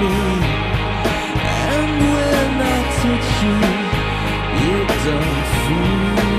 me. And when I touch you, you don't feel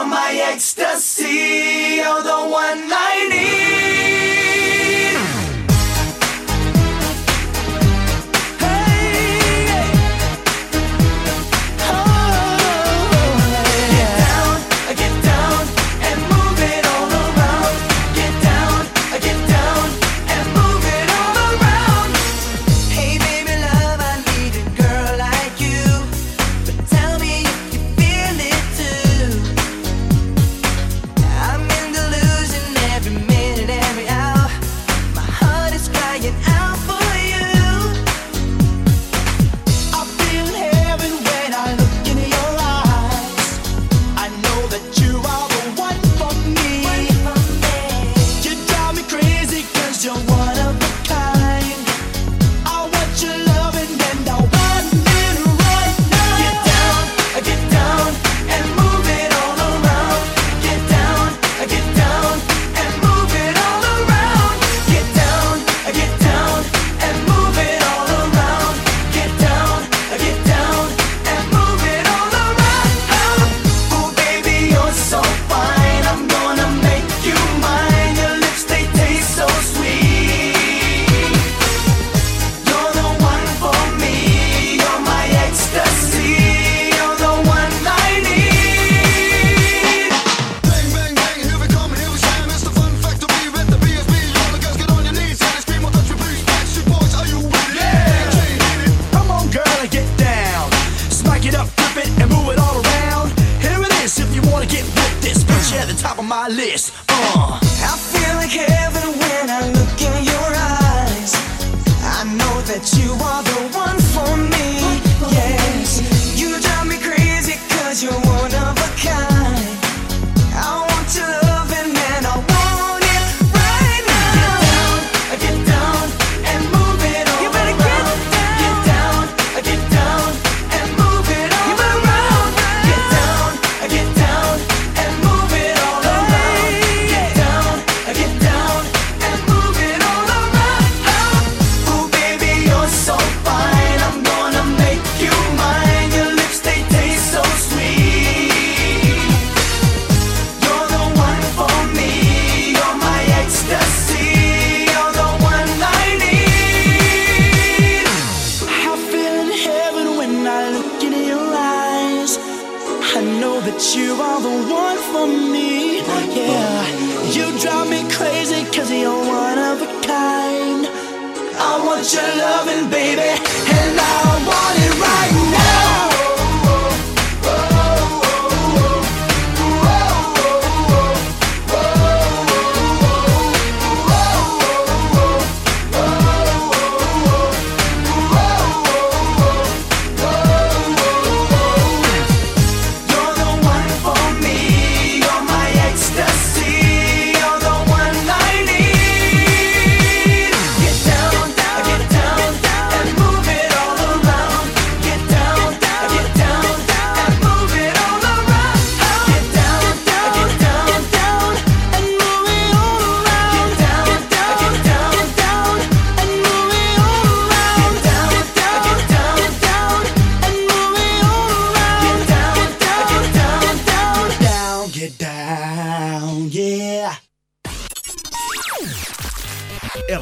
all my ecstasy, you're the one I need.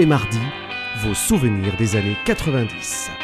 les mardis, vos souvenirs des années 90.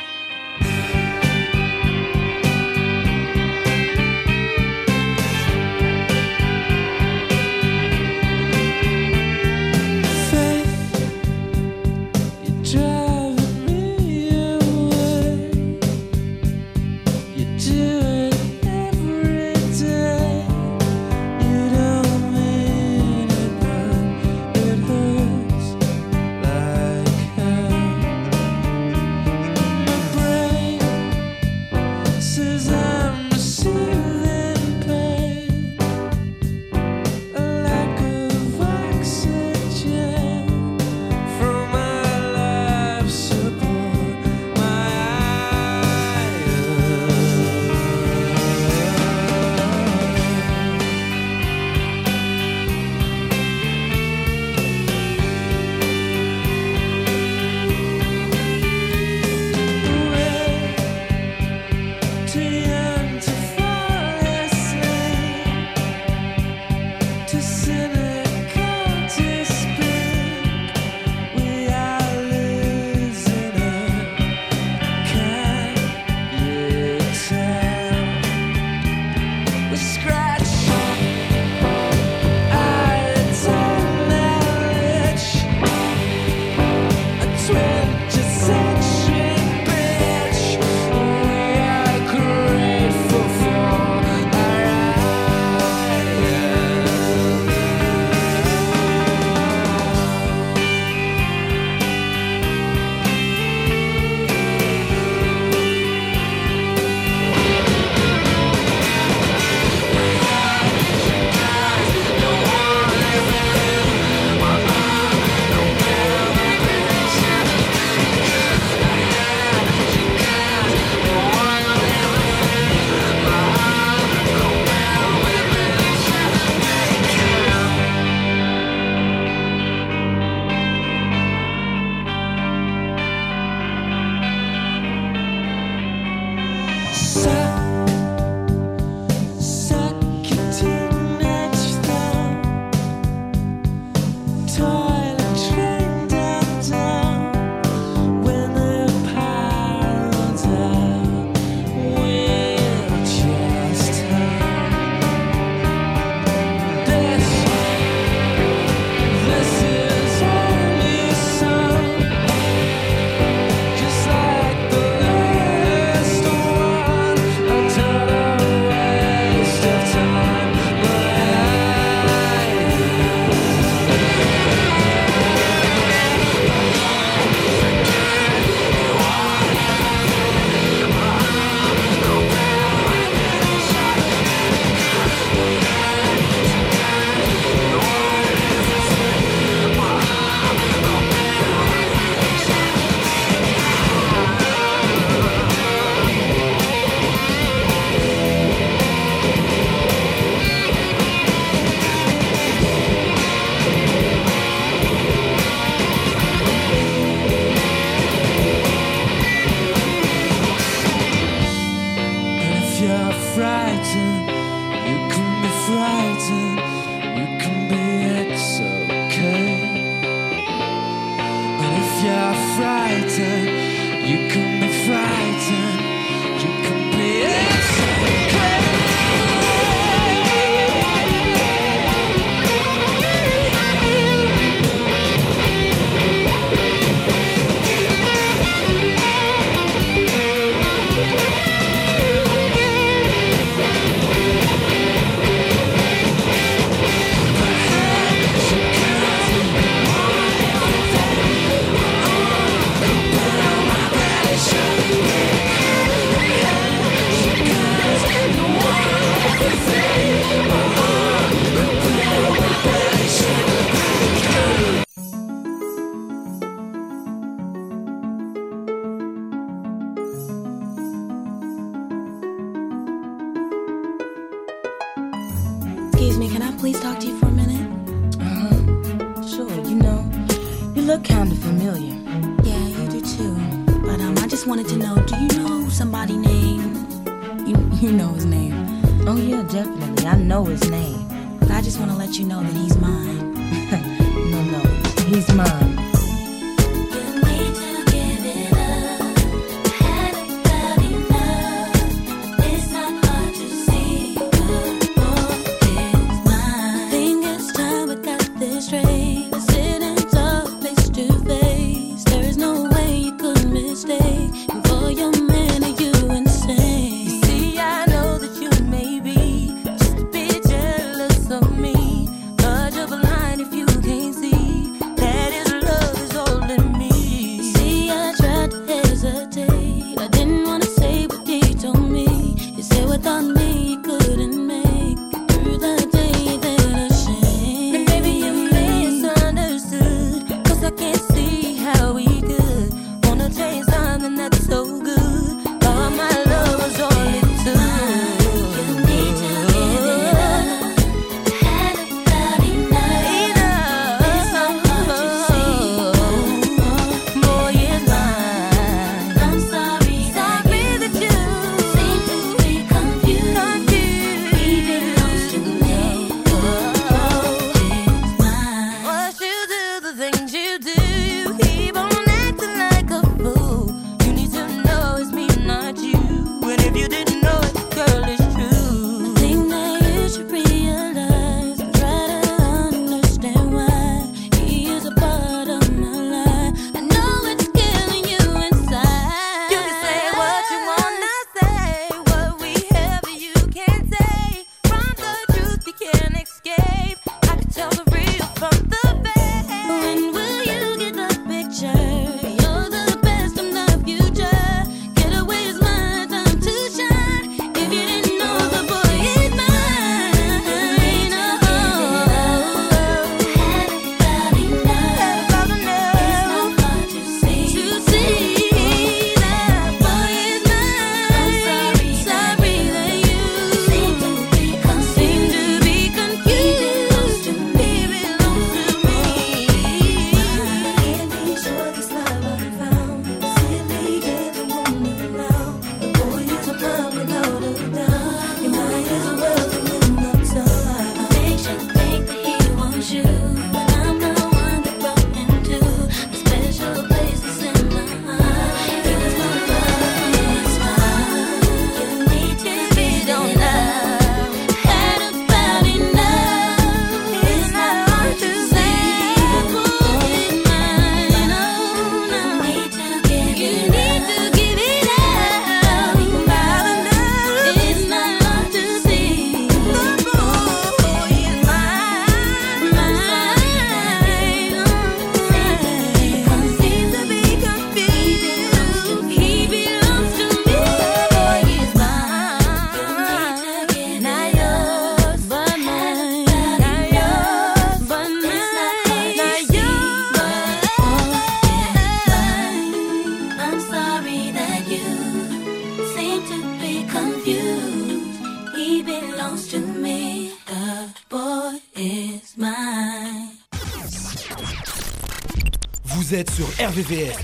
RVVS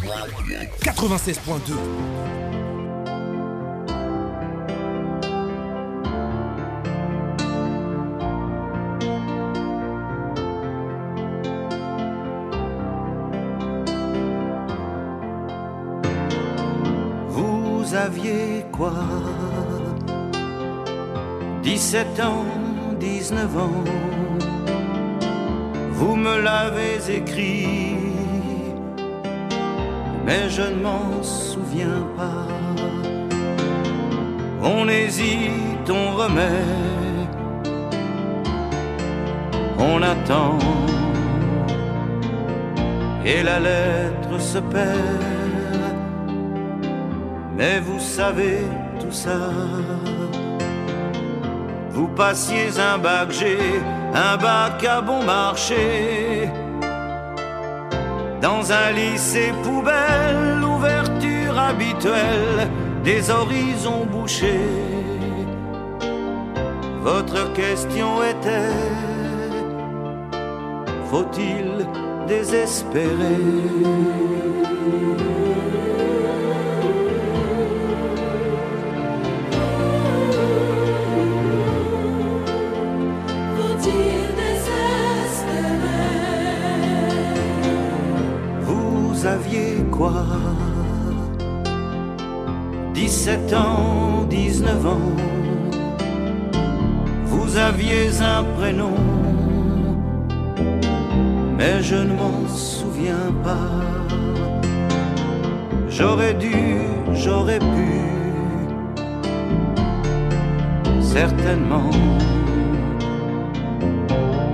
96.2. Vous aviez quoi? 17 ans, 19 ans, vous me l'avez écrit mais je ne m'en souviens pas. On hésite, on remet, on attend, et la lettre se perd. Mais vous savez tout ça. Vous passiez un bac G, un bac à bon marché dans un lycée poubelle, ouverture habituelle des horizons bouchés. Votre question était, faut-il désespérer? 17 ans, 19 ans, vous aviez un prénom, mais je ne m'en souviens pas. J'aurais dû, j'aurais pu, certainement,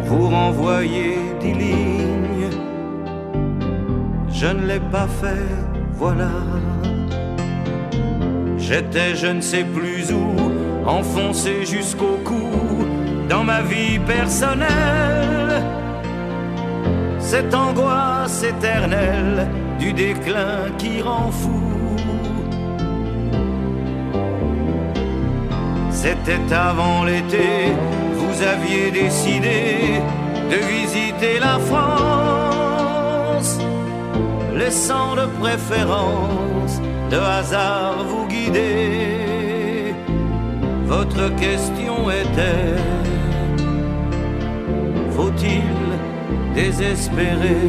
vous renvoyer des lignes. Je ne l'ai pas fait, voilà. J'étais je ne sais plus où, enfoncé jusqu'au cou dans ma vie personnelle. Cette angoisse éternelle du déclin qui rend fou. C'était avant l'été, vous aviez décidé de visiter la France, laissant de préférence de hasard vous guider. Votre question était, faut-il désespérer?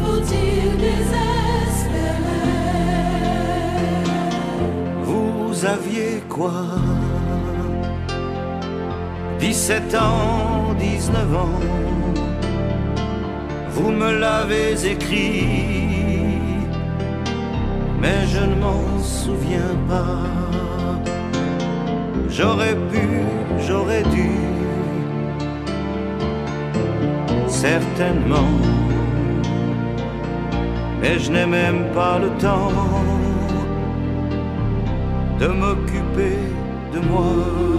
Faut-il désespérer? Vous aviez quoi? 17 ans, 19 ans, vous me l'avez écrit, mais je ne m'en souviens pas. J'aurais pu, j'aurais dû, certainement, mais je n'ai même pas le temps de m'occuper de moi.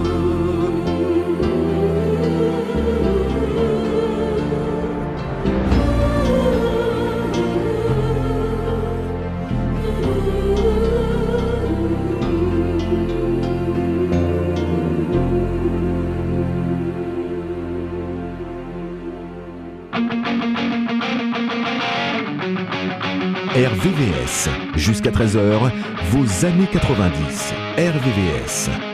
RVVS. Jusqu'à 13h, vos années 90. RVVS.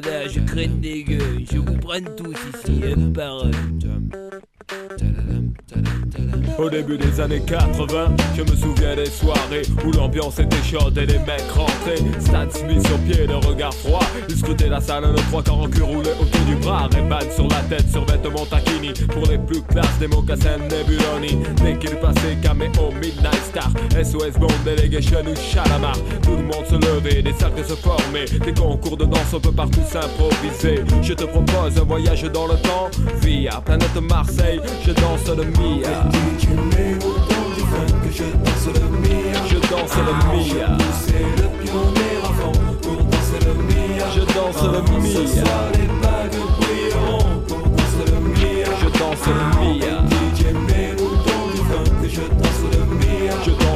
Je craigne des gueux, je vous prenne tous ici, un par un. Au début des années 80, je me souviens des soirées où l'ambiance était chaude et les mecs rentraient. Stan Smith sur pied, le regard froid. Ils scrutaient la salle, nos trois quarts en cul roulés autour du bras. Ray-Ban sur la tête, sur vêtements taquini. Pour les plus classes, des mocassins Nebuloni. Dès qu'il passait, caméo, Midnight Star. SOS Bond, Delegation ou Chalamar. Tout le monde se levait, des cercles se formaient. Des concours de danse, on peut partout s'improviser. Je te propose un voyage dans le temps. Via planète Marseille, je danse le Mia. Mets autant du fun que je danse le Mia. Je danse le Mia. C'est le pionnier avant pour danser le Mia. Je danse le Avant Ce Mia. soir, les bagues brilleront pour danser le Mia. Je danse le Mia. DJ, mets autant du fun que je danse le Mia.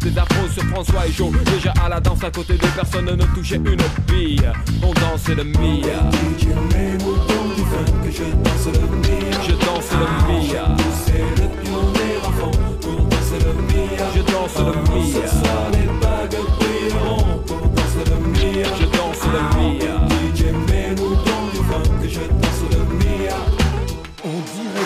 Des afros sur François et Joe Déjà à la danse à côté de personne ne touchait une bille On dansait le Mia je danse le Mia. Je danse le Mia C'est le pionnier avant pour danser le Mia. Je danse le Mia Ce soir, les bagues brilleront pour danser le Mia. Je danse le Mia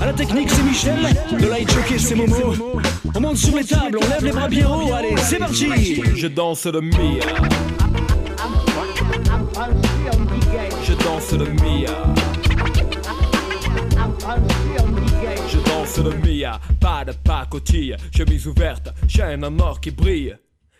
À la technique, c'est Michel. De light jockey, c'est Momo. On monte sur les tables, on lève les bras bien haut. Allez, c'est parti. Je danse le Mia Je danse le Mia Je danse le Mia, pas de pacotille, chemise ouverte, chaîne en or qui brille.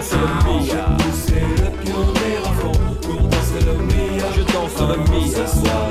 danse le Mia. C'est le pionnier à fond pour danser le Mia. Je danse le Mia. Ce soir,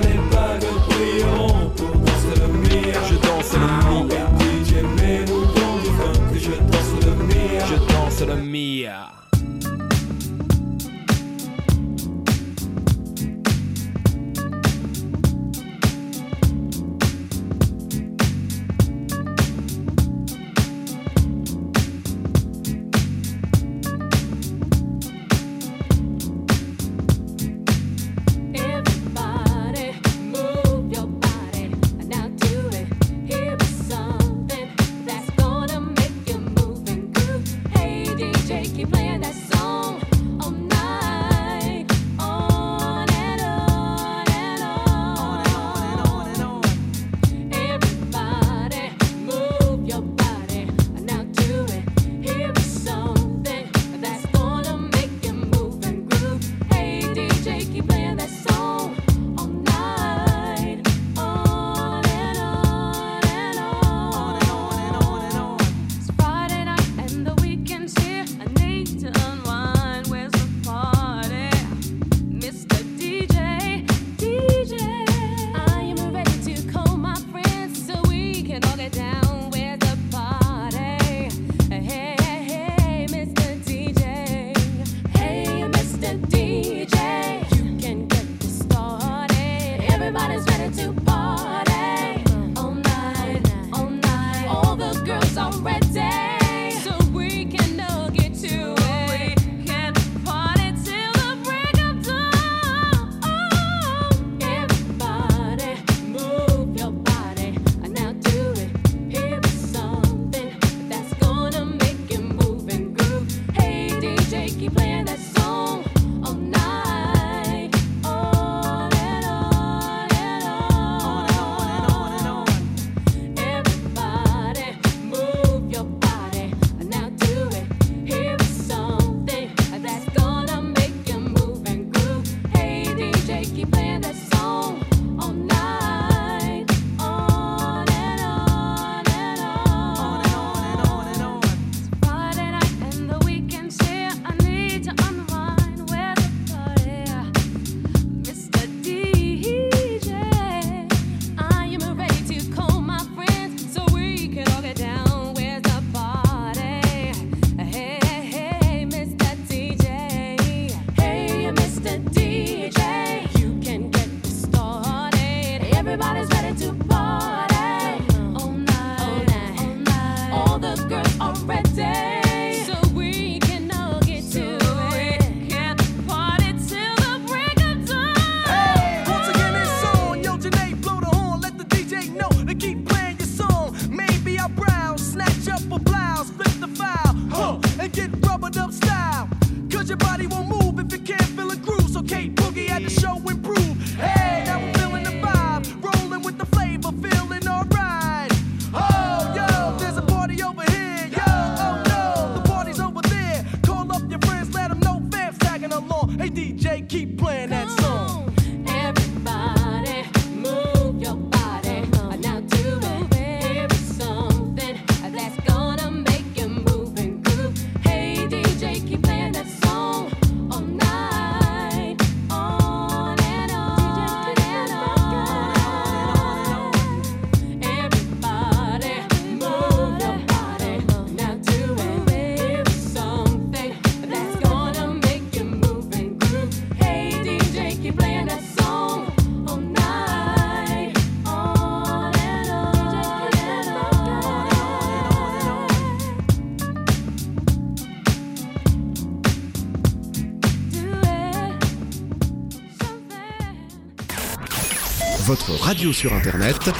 radio sur internet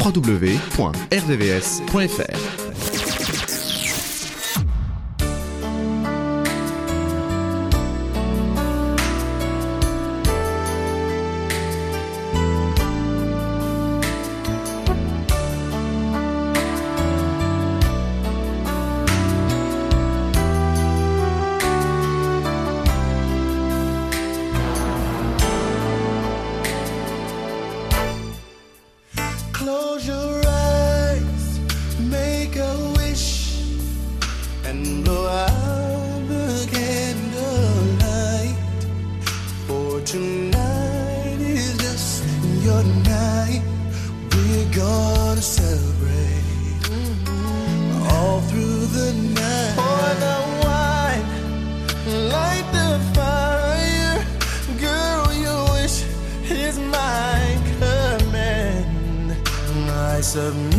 www.rdvs.fr the night. Pour the wine, light the fire. Girl, your wish is my command. I submit.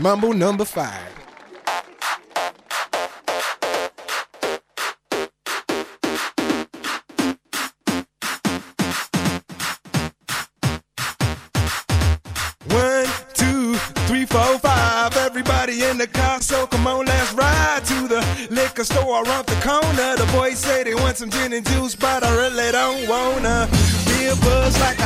Mumble number five. One, two, three, four, five. Everybody in the car, so come on, let's ride to the liquor store around the corner. The boys say they want some gin and juice, but I really don't wanna. Be a buzz like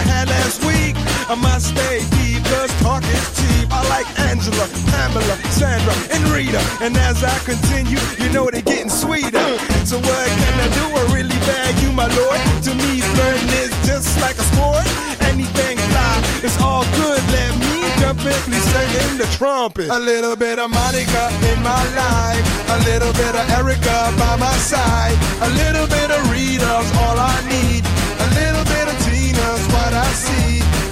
Sandra and Rita. And as I continue, you know they're getting sweeter. So what can I do? I really value my lord. To me, flirting is just like a sport. Anything fly, it's all good. Let me jump in, please jumpingly singing the trumpet. A little bit of Monica in my life. A little bit of Erica by my side. A little bit of Rita's all I need.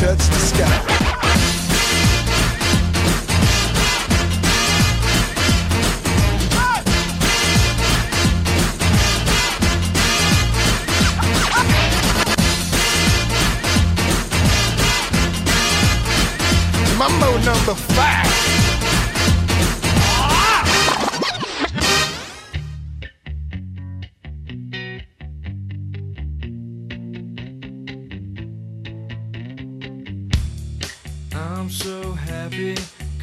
touch the sky. Number five.